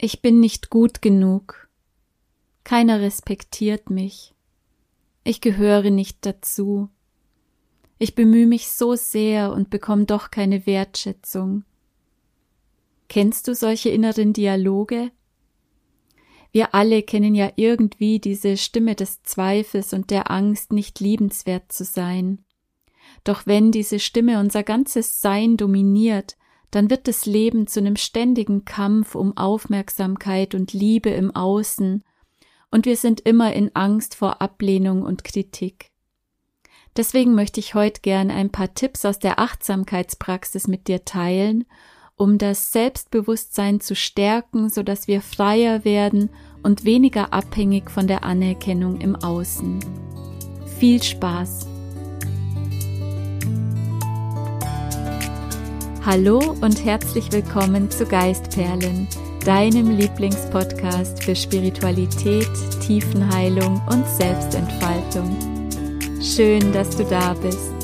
Ich bin nicht gut genug. Keiner respektiert mich. Ich gehöre nicht dazu. Ich bemühe mich so sehr und bekomme doch keine Wertschätzung. Kennst du solche inneren Dialoge? Wir alle kennen ja irgendwie diese Stimme des Zweifels und der Angst, nicht liebenswert zu sein. Doch wenn diese Stimme unser ganzes Sein dominiert, dann wird das Leben zu einem ständigen Kampf um Aufmerksamkeit und Liebe im Außen, und wir sind immer in Angst vor Ablehnung und Kritik. Deswegen möchte ich heute gern ein paar Tipps aus der Achtsamkeitspraxis mit dir teilen, um das Selbstbewusstsein zu stärken, so dass wir freier werden und weniger abhängig von der Anerkennung im Außen. Viel Spaß! Hallo und herzlich willkommen zu Geistperlen, deinem Lieblingspodcast für Spiritualität, Tiefenheilung und Selbstentfaltung. Schön, dass du da bist.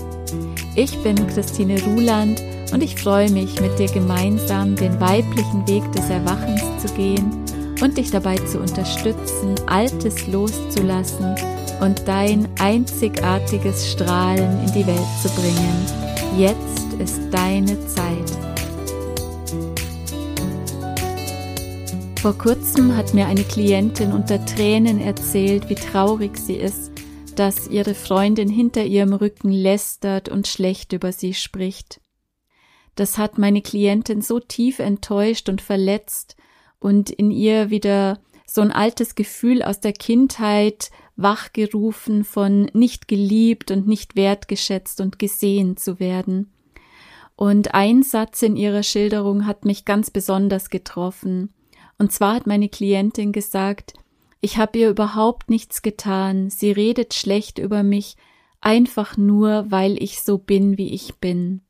Ich bin Christine Ruland und ich freue mich, mit dir gemeinsam den weiblichen Weg des Erwachens zu gehen und dich dabei zu unterstützen, Altes loszulassen und dein einzigartiges Strahlen in die Welt zu bringen. Jetzt ist deine Zeit. Vor kurzem hat mir eine Klientin unter Tränen erzählt, wie traurig sie ist, dass ihre Freundin hinter ihrem Rücken lästert und schlecht über sie spricht. Das hat meine Klientin so tief enttäuscht und verletzt und in ihr wieder so ein altes Gefühl aus der Kindheit wachgerufen von nicht geliebt und nicht wertgeschätzt und gesehen zu werden. Und ein Satz in ihrer Schilderung hat mich ganz besonders getroffen. Und zwar hat meine Klientin gesagt, ich habe ihr überhaupt nichts getan, sie redet schlecht über mich, einfach nur, weil ich so bin, wie ich bin.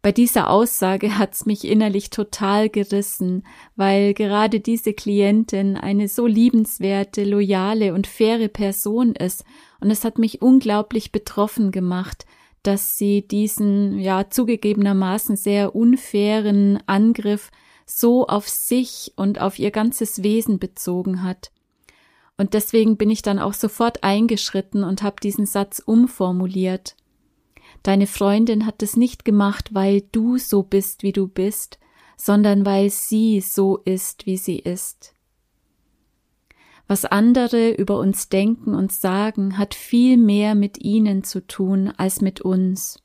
Bei dieser Aussage hat's mich innerlich total gerissen, weil gerade diese Klientin eine so liebenswerte, loyale und faire Person ist, und es hat mich unglaublich betroffen gemacht, dass sie diesen, ja, zugegebenermaßen sehr unfairen Angriff so auf sich und auf ihr ganzes Wesen bezogen hat. Und deswegen bin ich dann auch sofort eingeschritten und habe diesen Satz umformuliert. Deine Freundin hat es nicht gemacht, weil du so bist, wie du bist, sondern weil sie so ist, wie sie ist. Was andere über uns denken und sagen, hat viel mehr mit ihnen zu tun als mit uns.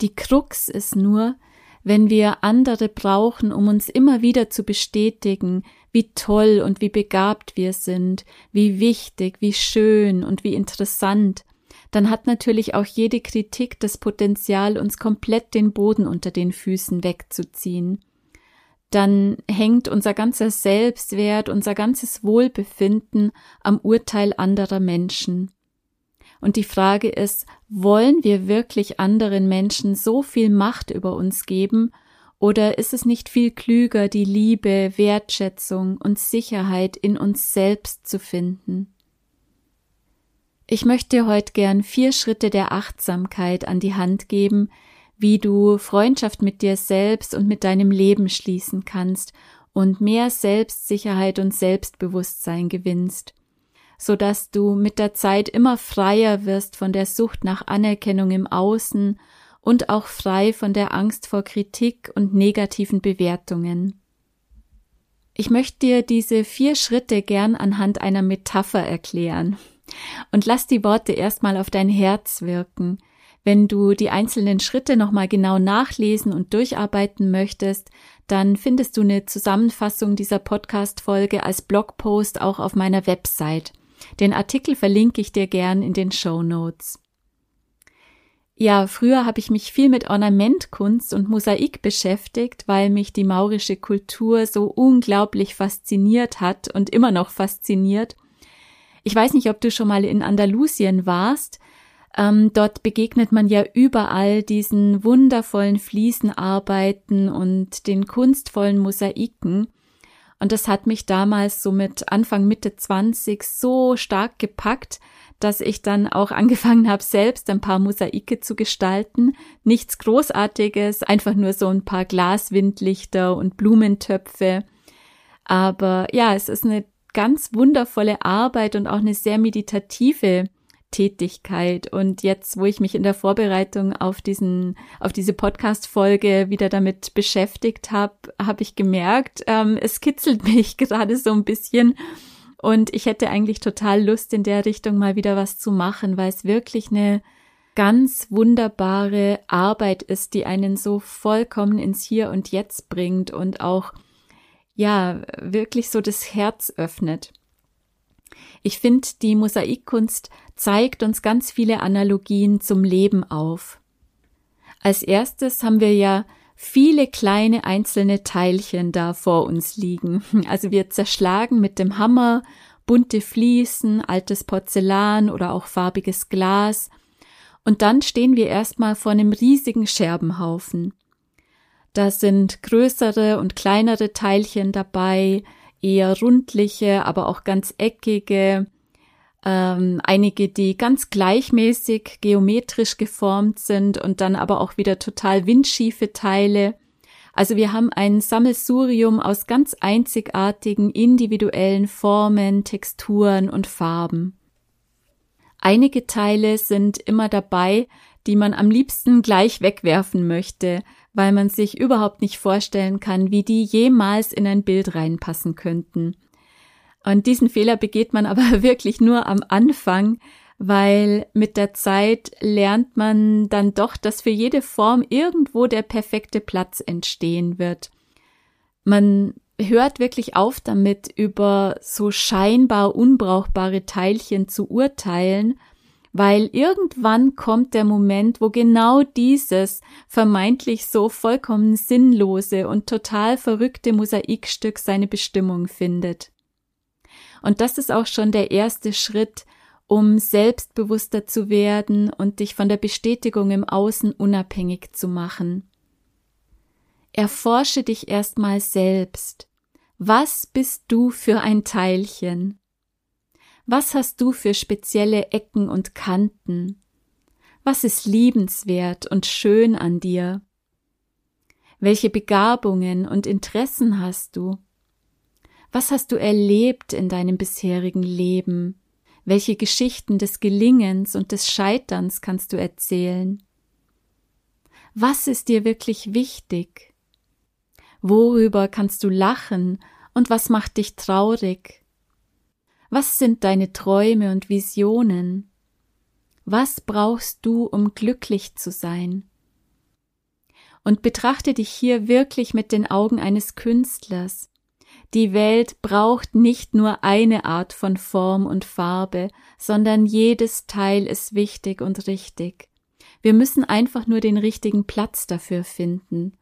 Die Krux ist nur, wenn wir andere brauchen, um uns immer wieder zu bestätigen, wie toll und wie begabt wir sind, wie wichtig, wie schön und wie interessant, dann hat natürlich auch jede Kritik das Potenzial, uns komplett den Boden unter den Füßen wegzuziehen. Dann hängt unser ganzer Selbstwert, unser ganzes Wohlbefinden am Urteil anderer Menschen. Und die Frage ist, wollen wir wirklich anderen Menschen so viel Macht über uns geben, oder ist es nicht viel klüger, die Liebe, Wertschätzung und Sicherheit in uns selbst zu finden? Ich möchte heute gern vier Schritte der Achtsamkeit an die Hand geben, wie du Freundschaft mit dir selbst und mit deinem Leben schließen kannst und mehr Selbstsicherheit und Selbstbewusstsein gewinnst, so dass du mit der Zeit immer freier wirst von der Sucht nach Anerkennung im Außen und auch frei von der Angst vor Kritik und negativen Bewertungen. Ich möchte dir diese vier Schritte gern anhand einer Metapher erklären. Und lass die Worte erstmal auf dein Herz wirken. Wenn du die einzelnen Schritte nochmal genau nachlesen und durcharbeiten möchtest, dann findest du eine Zusammenfassung dieser Podcast-Folge als Blogpost auch auf meiner Website. Den Artikel verlinke ich dir gern in den Show Notes. Ja, früher habe ich mich viel mit Ornamentkunst und Mosaik beschäftigt, weil mich die maurische Kultur so unglaublich fasziniert hat und immer noch fasziniert ich weiß nicht, ob du schon mal in Andalusien warst. Ähm, dort begegnet man ja überall diesen wundervollen Fliesenarbeiten und den kunstvollen Mosaiken. Und das hat mich damals so mit Anfang, Mitte 20 so stark gepackt, dass ich dann auch angefangen habe, selbst ein paar Mosaike zu gestalten. Nichts Großartiges, einfach nur so ein paar Glaswindlichter und Blumentöpfe Aber ja, es ist eine ganz wundervolle Arbeit und auch eine sehr meditative Tätigkeit. Und jetzt, wo ich mich in der Vorbereitung auf diesen, auf diese Podcast-Folge wieder damit beschäftigt habe, habe ich gemerkt, ähm, es kitzelt mich gerade so ein bisschen. Und ich hätte eigentlich total Lust, in der Richtung mal wieder was zu machen, weil es wirklich eine ganz wunderbare Arbeit ist, die einen so vollkommen ins Hier und Jetzt bringt und auch, ja, wirklich so das Herz öffnet. Ich finde, die Mosaikkunst zeigt uns ganz viele Analogien zum Leben auf. Als erstes haben wir ja viele kleine einzelne Teilchen da vor uns liegen. Also wir zerschlagen mit dem Hammer bunte Fliesen, altes Porzellan oder auch farbiges Glas. Und dann stehen wir erstmal vor einem riesigen Scherbenhaufen. Da sind größere und kleinere Teilchen dabei, eher rundliche, aber auch ganz eckige, ähm, einige, die ganz gleichmäßig geometrisch geformt sind und dann aber auch wieder total windschiefe Teile. Also wir haben ein Sammelsurium aus ganz einzigartigen individuellen Formen, Texturen und Farben. Einige Teile sind immer dabei, die man am liebsten gleich wegwerfen möchte, weil man sich überhaupt nicht vorstellen kann, wie die jemals in ein Bild reinpassen könnten. Und diesen Fehler begeht man aber wirklich nur am Anfang, weil mit der Zeit lernt man dann doch, dass für jede Form irgendwo der perfekte Platz entstehen wird. Man hört wirklich auf damit, über so scheinbar unbrauchbare Teilchen zu urteilen, weil irgendwann kommt der Moment, wo genau dieses vermeintlich so vollkommen sinnlose und total verrückte Mosaikstück seine Bestimmung findet. Und das ist auch schon der erste Schritt, um selbstbewusster zu werden und dich von der Bestätigung im Außen unabhängig zu machen. Erforsche dich erstmal selbst. Was bist du für ein Teilchen? Was hast du für spezielle Ecken und Kanten? Was ist liebenswert und schön an dir? Welche Begabungen und Interessen hast du? Was hast du erlebt in deinem bisherigen Leben? Welche Geschichten des Gelingens und des Scheiterns kannst du erzählen? Was ist dir wirklich wichtig? Worüber kannst du lachen und was macht dich traurig? Was sind deine Träume und Visionen? Was brauchst du, um glücklich zu sein? Und betrachte dich hier wirklich mit den Augen eines Künstlers, die Welt braucht nicht nur eine Art von Form und Farbe, sondern jedes Teil ist wichtig und richtig. Wir müssen einfach nur den richtigen Platz dafür finden.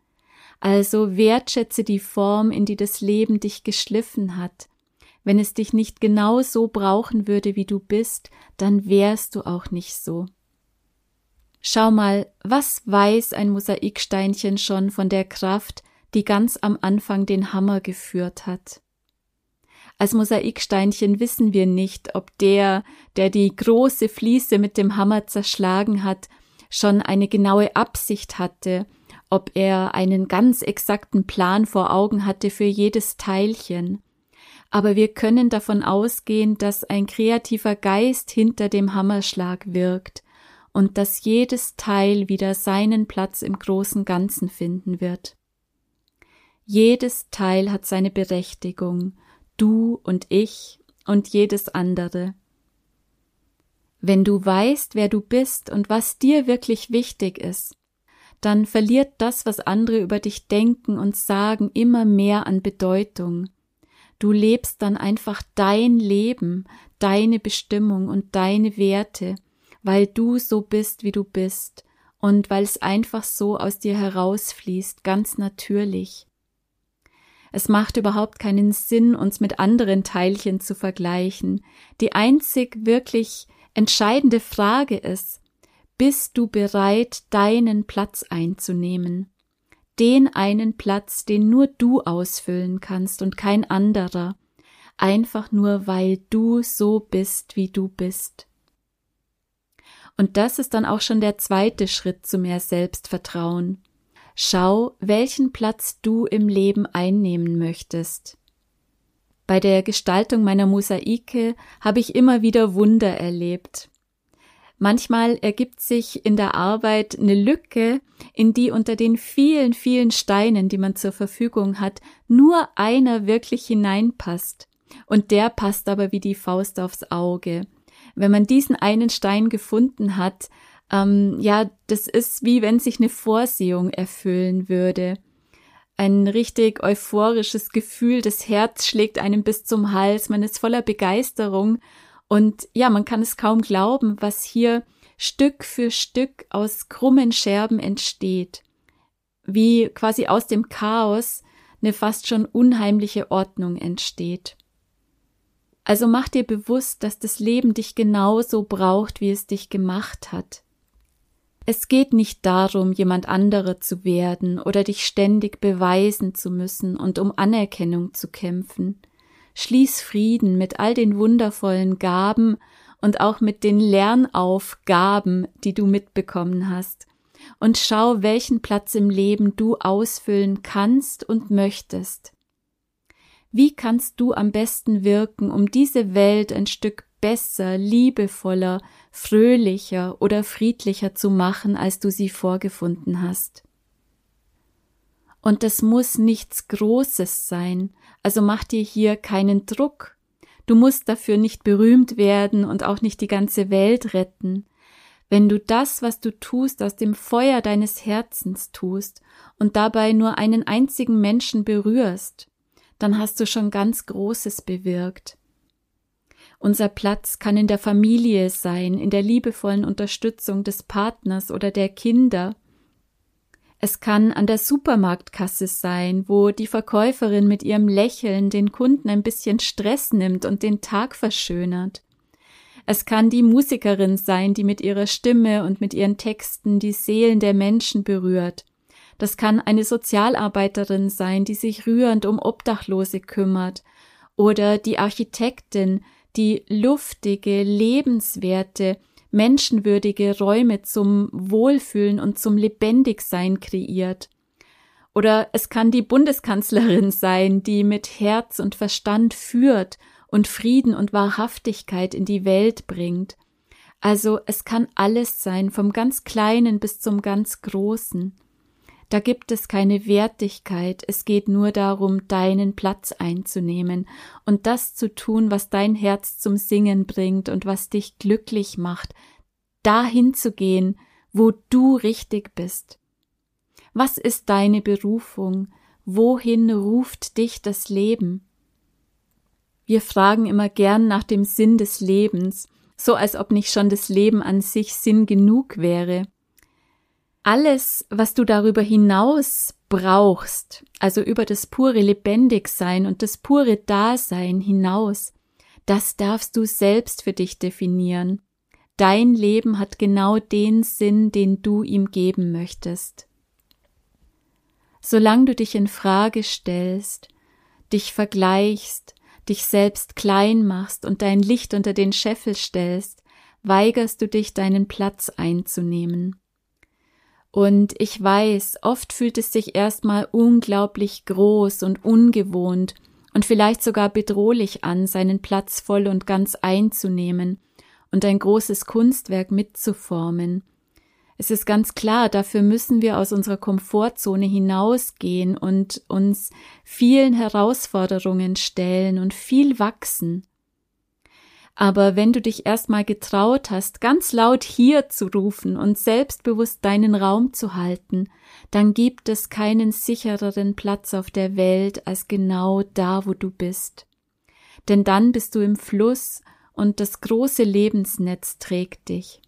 Also wertschätze die Form, in die das Leben dich geschliffen hat. Wenn es dich nicht genau so brauchen würde, wie du bist, dann wärst du auch nicht so. Schau mal, was weiß ein Mosaiksteinchen schon von der Kraft, die ganz am Anfang den Hammer geführt hat. Als Mosaiksteinchen wissen wir nicht, ob der, der die große Fliese mit dem Hammer zerschlagen hat, schon eine genaue Absicht hatte, ob er einen ganz exakten Plan vor Augen hatte für jedes Teilchen. Aber wir können davon ausgehen, dass ein kreativer Geist hinter dem Hammerschlag wirkt und dass jedes Teil wieder seinen Platz im großen Ganzen finden wird. Jedes Teil hat seine Berechtigung, du und ich und jedes andere. Wenn du weißt, wer du bist und was dir wirklich wichtig ist, dann verliert das, was andere über dich denken und sagen, immer mehr an Bedeutung. Du lebst dann einfach dein Leben, deine Bestimmung und deine Werte, weil du so bist, wie du bist, und weil es einfach so aus dir herausfließt, ganz natürlich. Es macht überhaupt keinen Sinn, uns mit anderen Teilchen zu vergleichen. Die einzig wirklich entscheidende Frage ist, bist du bereit, deinen Platz einzunehmen? Den einen Platz, den nur du ausfüllen kannst und kein anderer, einfach nur weil du so bist, wie du bist. Und das ist dann auch schon der zweite Schritt zu mehr Selbstvertrauen. Schau, welchen Platz du im Leben einnehmen möchtest. Bei der Gestaltung meiner Mosaike habe ich immer wieder Wunder erlebt. Manchmal ergibt sich in der Arbeit eine Lücke, in die unter den vielen, vielen Steinen, die man zur Verfügung hat, nur einer wirklich hineinpasst. Und der passt aber wie die Faust aufs Auge. Wenn man diesen einen Stein gefunden hat, ähm, ja, das ist wie wenn sich eine Vorsehung erfüllen würde ein richtig euphorisches Gefühl, das Herz schlägt einem bis zum Hals, man ist voller Begeisterung und ja, man kann es kaum glauben, was hier Stück für Stück aus krummen Scherben entsteht, wie quasi aus dem Chaos eine fast schon unheimliche Ordnung entsteht. Also mach dir bewusst, dass das Leben dich genauso braucht, wie es dich gemacht hat. Es geht nicht darum, jemand anderer zu werden oder dich ständig beweisen zu müssen und um Anerkennung zu kämpfen. Schließ Frieden mit all den wundervollen Gaben und auch mit den Lernaufgaben, die du mitbekommen hast, und schau, welchen Platz im Leben du ausfüllen kannst und möchtest. Wie kannst du am besten wirken, um diese Welt ein Stück besser, liebevoller, fröhlicher oder friedlicher zu machen, als du sie vorgefunden hast. Und das muss nichts Großes sein, also mach dir hier keinen Druck. Du musst dafür nicht berühmt werden und auch nicht die ganze Welt retten. Wenn du das, was du tust, aus dem Feuer deines Herzens tust und dabei nur einen einzigen Menschen berührst, dann hast du schon ganz Großes bewirkt. Unser Platz kann in der Familie sein, in der liebevollen Unterstützung des Partners oder der Kinder. Es kann an der Supermarktkasse sein, wo die Verkäuferin mit ihrem Lächeln den Kunden ein bisschen Stress nimmt und den Tag verschönert. Es kann die Musikerin sein, die mit ihrer Stimme und mit ihren Texten die Seelen der Menschen berührt. Das kann eine Sozialarbeiterin sein, die sich rührend um Obdachlose kümmert, oder die Architektin, die luftige, lebenswerte, menschenwürdige Räume zum Wohlfühlen und zum Lebendigsein kreiert. Oder es kann die Bundeskanzlerin sein, die mit Herz und Verstand führt und Frieden und Wahrhaftigkeit in die Welt bringt. Also es kann alles sein, vom ganz Kleinen bis zum ganz Großen. Da gibt es keine Wertigkeit, es geht nur darum, deinen Platz einzunehmen und das zu tun, was dein Herz zum Singen bringt und was dich glücklich macht, dahin zu gehen, wo du richtig bist. Was ist deine Berufung? Wohin ruft dich das Leben? Wir fragen immer gern nach dem Sinn des Lebens, so als ob nicht schon das Leben an sich Sinn genug wäre alles, was du darüber hinaus brauchst, also über das pure Lebendigsein und das pure Dasein hinaus, das darfst du selbst für dich definieren. Dein Leben hat genau den Sinn, den du ihm geben möchtest. Solange du dich in Frage stellst, dich vergleichst, dich selbst klein machst und dein Licht unter den Scheffel stellst, weigerst du dich, deinen Platz einzunehmen. Und ich weiß, oft fühlt es sich erstmal unglaublich groß und ungewohnt und vielleicht sogar bedrohlich an, seinen Platz voll und ganz einzunehmen und ein großes Kunstwerk mitzuformen. Es ist ganz klar, dafür müssen wir aus unserer Komfortzone hinausgehen und uns vielen Herausforderungen stellen und viel wachsen. Aber wenn du dich erstmal getraut hast, ganz laut hier zu rufen und selbstbewusst deinen Raum zu halten, dann gibt es keinen sichereren Platz auf der Welt als genau da, wo du bist. Denn dann bist du im Fluss und das große Lebensnetz trägt dich.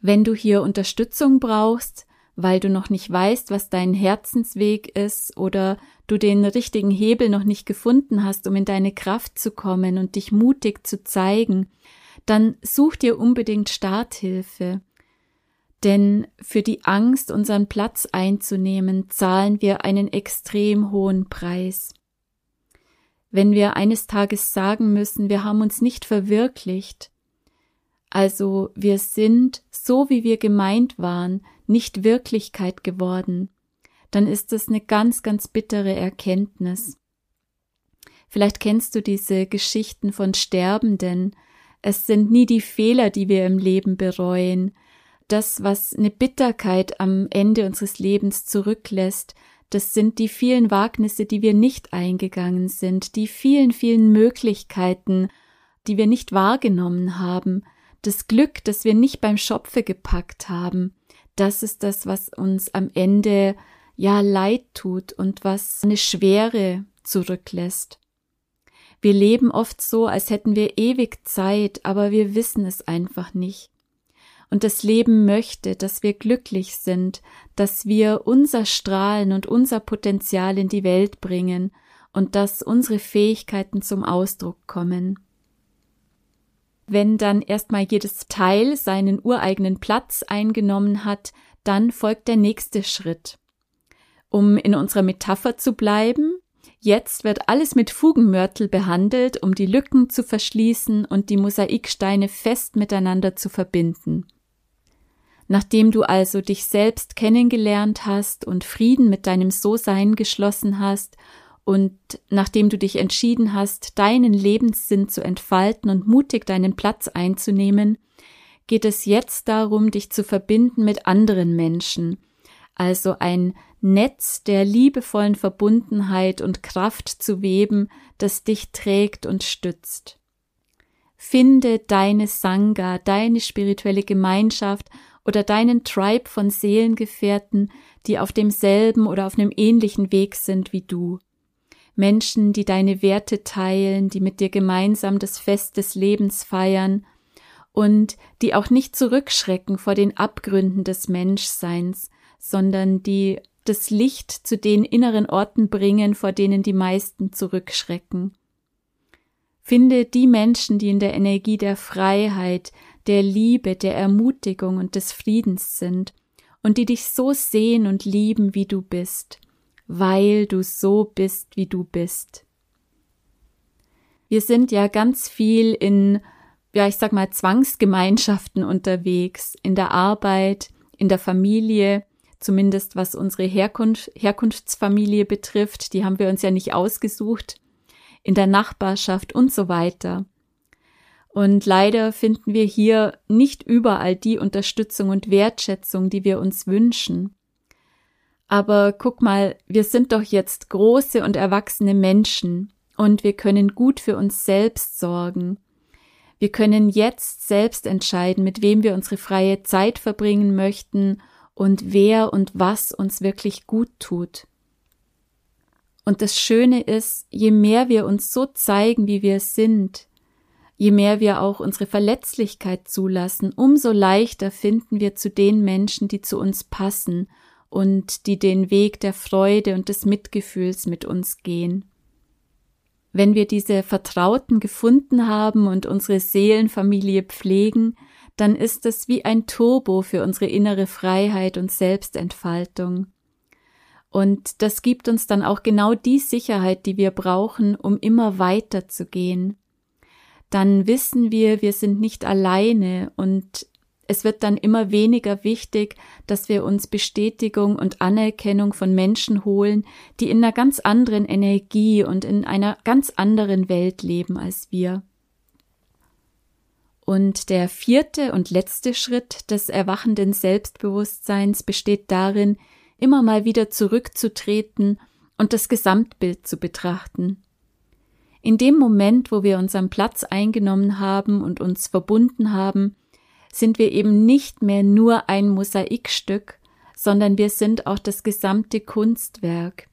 Wenn du hier Unterstützung brauchst, weil du noch nicht weißt, was dein Herzensweg ist oder du den richtigen Hebel noch nicht gefunden hast, um in deine Kraft zu kommen und dich mutig zu zeigen, dann such dir unbedingt Starthilfe. Denn für die Angst, unseren Platz einzunehmen, zahlen wir einen extrem hohen Preis. Wenn wir eines Tages sagen müssen, wir haben uns nicht verwirklicht, also wir sind, so wie wir gemeint waren, nicht Wirklichkeit geworden, dann ist das eine ganz, ganz bittere Erkenntnis. Vielleicht kennst du diese Geschichten von Sterbenden. Es sind nie die Fehler, die wir im Leben bereuen. Das, was eine Bitterkeit am Ende unseres Lebens zurücklässt, das sind die vielen Wagnisse, die wir nicht eingegangen sind, die vielen, vielen Möglichkeiten, die wir nicht wahrgenommen haben, das Glück, das wir nicht beim Schopfe gepackt haben. Das ist das, was uns am Ende ja leid tut und was eine Schwere zurücklässt. Wir leben oft so, als hätten wir ewig Zeit, aber wir wissen es einfach nicht. Und das Leben möchte, dass wir glücklich sind, dass wir unser Strahlen und unser Potenzial in die Welt bringen und dass unsere Fähigkeiten zum Ausdruck kommen. Wenn dann erstmal jedes Teil seinen ureigenen Platz eingenommen hat, dann folgt der nächste Schritt. Um in unserer Metapher zu bleiben, jetzt wird alles mit Fugenmörtel behandelt, um die Lücken zu verschließen und die Mosaiksteine fest miteinander zu verbinden. Nachdem du also dich selbst kennengelernt hast und Frieden mit deinem So-Sein geschlossen hast und nachdem du dich entschieden hast, deinen Lebenssinn zu entfalten und mutig deinen Platz einzunehmen, geht es jetzt darum, dich zu verbinden mit anderen Menschen, also ein Netz der liebevollen Verbundenheit und Kraft zu weben, das dich trägt und stützt. Finde deine Sangha, deine spirituelle Gemeinschaft oder deinen Tribe von Seelengefährten, die auf demselben oder auf einem ähnlichen Weg sind wie du. Menschen, die deine Werte teilen, die mit dir gemeinsam das Fest des Lebens feiern und die auch nicht zurückschrecken vor den Abgründen des Menschseins, sondern die das Licht zu den inneren Orten bringen, vor denen die meisten zurückschrecken. Finde die Menschen, die in der Energie der Freiheit, der Liebe, der Ermutigung und des Friedens sind und die dich so sehen und lieben, wie du bist, weil du so bist, wie du bist. Wir sind ja ganz viel in, ja, ich sag mal, Zwangsgemeinschaften unterwegs, in der Arbeit, in der Familie, zumindest was unsere Herkunft, Herkunftsfamilie betrifft, die haben wir uns ja nicht ausgesucht, in der Nachbarschaft und so weiter. Und leider finden wir hier nicht überall die Unterstützung und Wertschätzung, die wir uns wünschen. Aber guck mal, wir sind doch jetzt große und erwachsene Menschen und wir können gut für uns selbst sorgen. Wir können jetzt selbst entscheiden, mit wem wir unsere freie Zeit verbringen möchten und wer und was uns wirklich gut tut. Und das Schöne ist, je mehr wir uns so zeigen, wie wir sind, Je mehr wir auch unsere Verletzlichkeit zulassen, umso leichter finden wir zu den Menschen, die zu uns passen und die den Weg der Freude und des Mitgefühls mit uns gehen. Wenn wir diese Vertrauten gefunden haben und unsere Seelenfamilie pflegen, dann ist es wie ein Turbo für unsere innere Freiheit und Selbstentfaltung. Und das gibt uns dann auch genau die Sicherheit, die wir brauchen, um immer weiter zu gehen dann wissen wir, wir sind nicht alleine und es wird dann immer weniger wichtig, dass wir uns Bestätigung und Anerkennung von Menschen holen, die in einer ganz anderen Energie und in einer ganz anderen Welt leben als wir. Und der vierte und letzte Schritt des erwachenden Selbstbewusstseins besteht darin, immer mal wieder zurückzutreten und das Gesamtbild zu betrachten. In dem Moment, wo wir unseren Platz eingenommen haben und uns verbunden haben, sind wir eben nicht mehr nur ein Mosaikstück, sondern wir sind auch das gesamte Kunstwerk.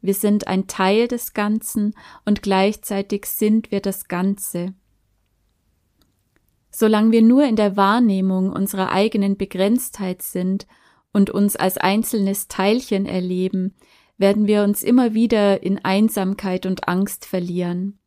Wir sind ein Teil des Ganzen und gleichzeitig sind wir das Ganze. Solange wir nur in der Wahrnehmung unserer eigenen Begrenztheit sind und uns als einzelnes Teilchen erleben, werden wir uns immer wieder in Einsamkeit und Angst verlieren.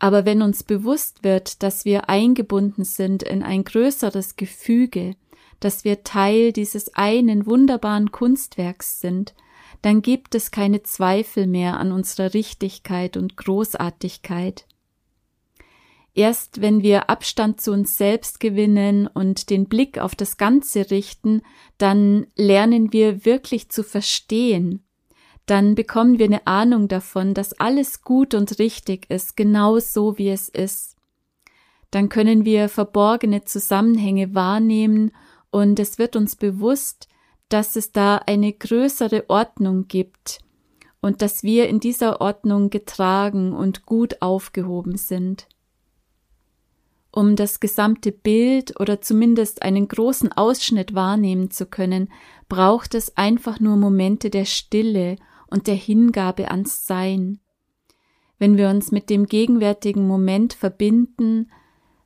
Aber wenn uns bewusst wird, dass wir eingebunden sind in ein größeres Gefüge, dass wir Teil dieses einen wunderbaren Kunstwerks sind, dann gibt es keine Zweifel mehr an unserer Richtigkeit und Großartigkeit. Erst wenn wir Abstand zu uns selbst gewinnen und den Blick auf das Ganze richten, dann lernen wir wirklich zu verstehen, dann bekommen wir eine Ahnung davon, dass alles gut und richtig ist, genau so wie es ist. Dann können wir verborgene Zusammenhänge wahrnehmen und es wird uns bewusst, dass es da eine größere Ordnung gibt und dass wir in dieser Ordnung getragen und gut aufgehoben sind. Um das gesamte Bild oder zumindest einen großen Ausschnitt wahrnehmen zu können, braucht es einfach nur Momente der Stille und der Hingabe ans Sein. Wenn wir uns mit dem gegenwärtigen Moment verbinden,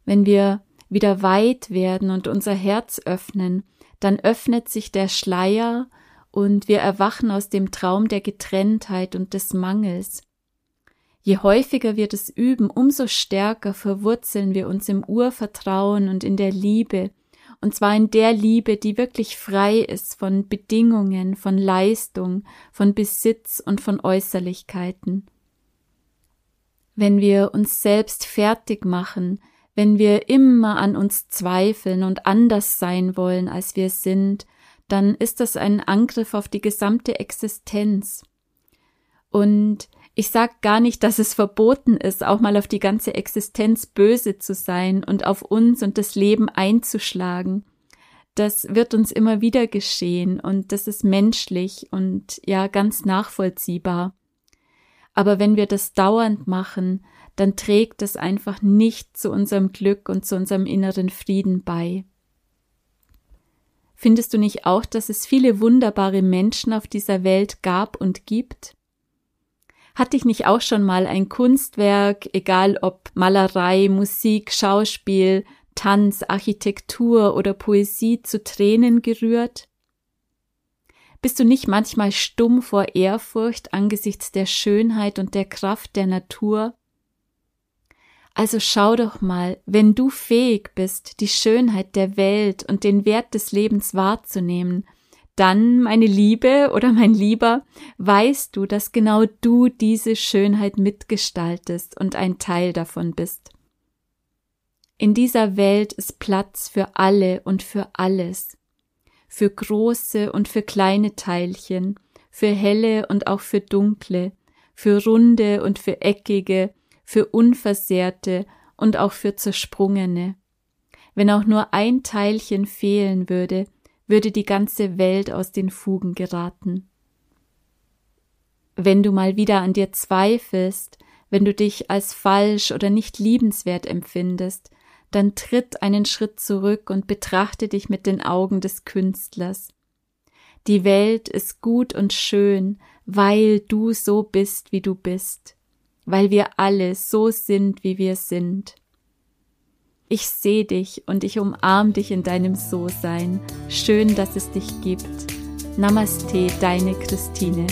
wenn wir wieder weit werden und unser Herz öffnen, dann öffnet sich der Schleier und wir erwachen aus dem Traum der Getrenntheit und des Mangels. Je häufiger wir das üben, umso stärker verwurzeln wir uns im Urvertrauen und in der Liebe, und zwar in der Liebe, die wirklich frei ist von Bedingungen, von Leistung, von Besitz und von Äußerlichkeiten. Wenn wir uns selbst fertig machen, wenn wir immer an uns zweifeln und anders sein wollen, als wir sind, dann ist das ein Angriff auf die gesamte Existenz. Und ich sag gar nicht, dass es verboten ist, auch mal auf die ganze Existenz böse zu sein und auf uns und das Leben einzuschlagen. Das wird uns immer wieder geschehen und das ist menschlich und ja ganz nachvollziehbar. Aber wenn wir das dauernd machen, dann trägt es einfach nicht zu unserem Glück und zu unserem inneren Frieden bei. Findest du nicht auch, dass es viele wunderbare Menschen auf dieser Welt gab und gibt? Hat dich nicht auch schon mal ein Kunstwerk, egal ob Malerei, Musik, Schauspiel, Tanz, Architektur oder Poesie zu Tränen gerührt? Bist du nicht manchmal stumm vor Ehrfurcht angesichts der Schönheit und der Kraft der Natur? Also schau doch mal, wenn du fähig bist, die Schönheit der Welt und den Wert des Lebens wahrzunehmen, dann, meine Liebe oder mein Lieber, weißt du, dass genau du diese Schönheit mitgestaltest und ein Teil davon bist. In dieser Welt ist Platz für alle und für alles, für große und für kleine Teilchen, für helle und auch für dunkle, für runde und für eckige, für unversehrte und auch für zersprungene. Wenn auch nur ein Teilchen fehlen würde, würde die ganze Welt aus den Fugen geraten. Wenn du mal wieder an dir zweifelst, wenn du dich als falsch oder nicht liebenswert empfindest, dann tritt einen Schritt zurück und betrachte dich mit den Augen des Künstlers. Die Welt ist gut und schön, weil du so bist, wie du bist, weil wir alle so sind, wie wir sind. Ich sehe dich und ich umarm dich in deinem So-Sein. Schön, dass es dich gibt. Namaste, deine Christine.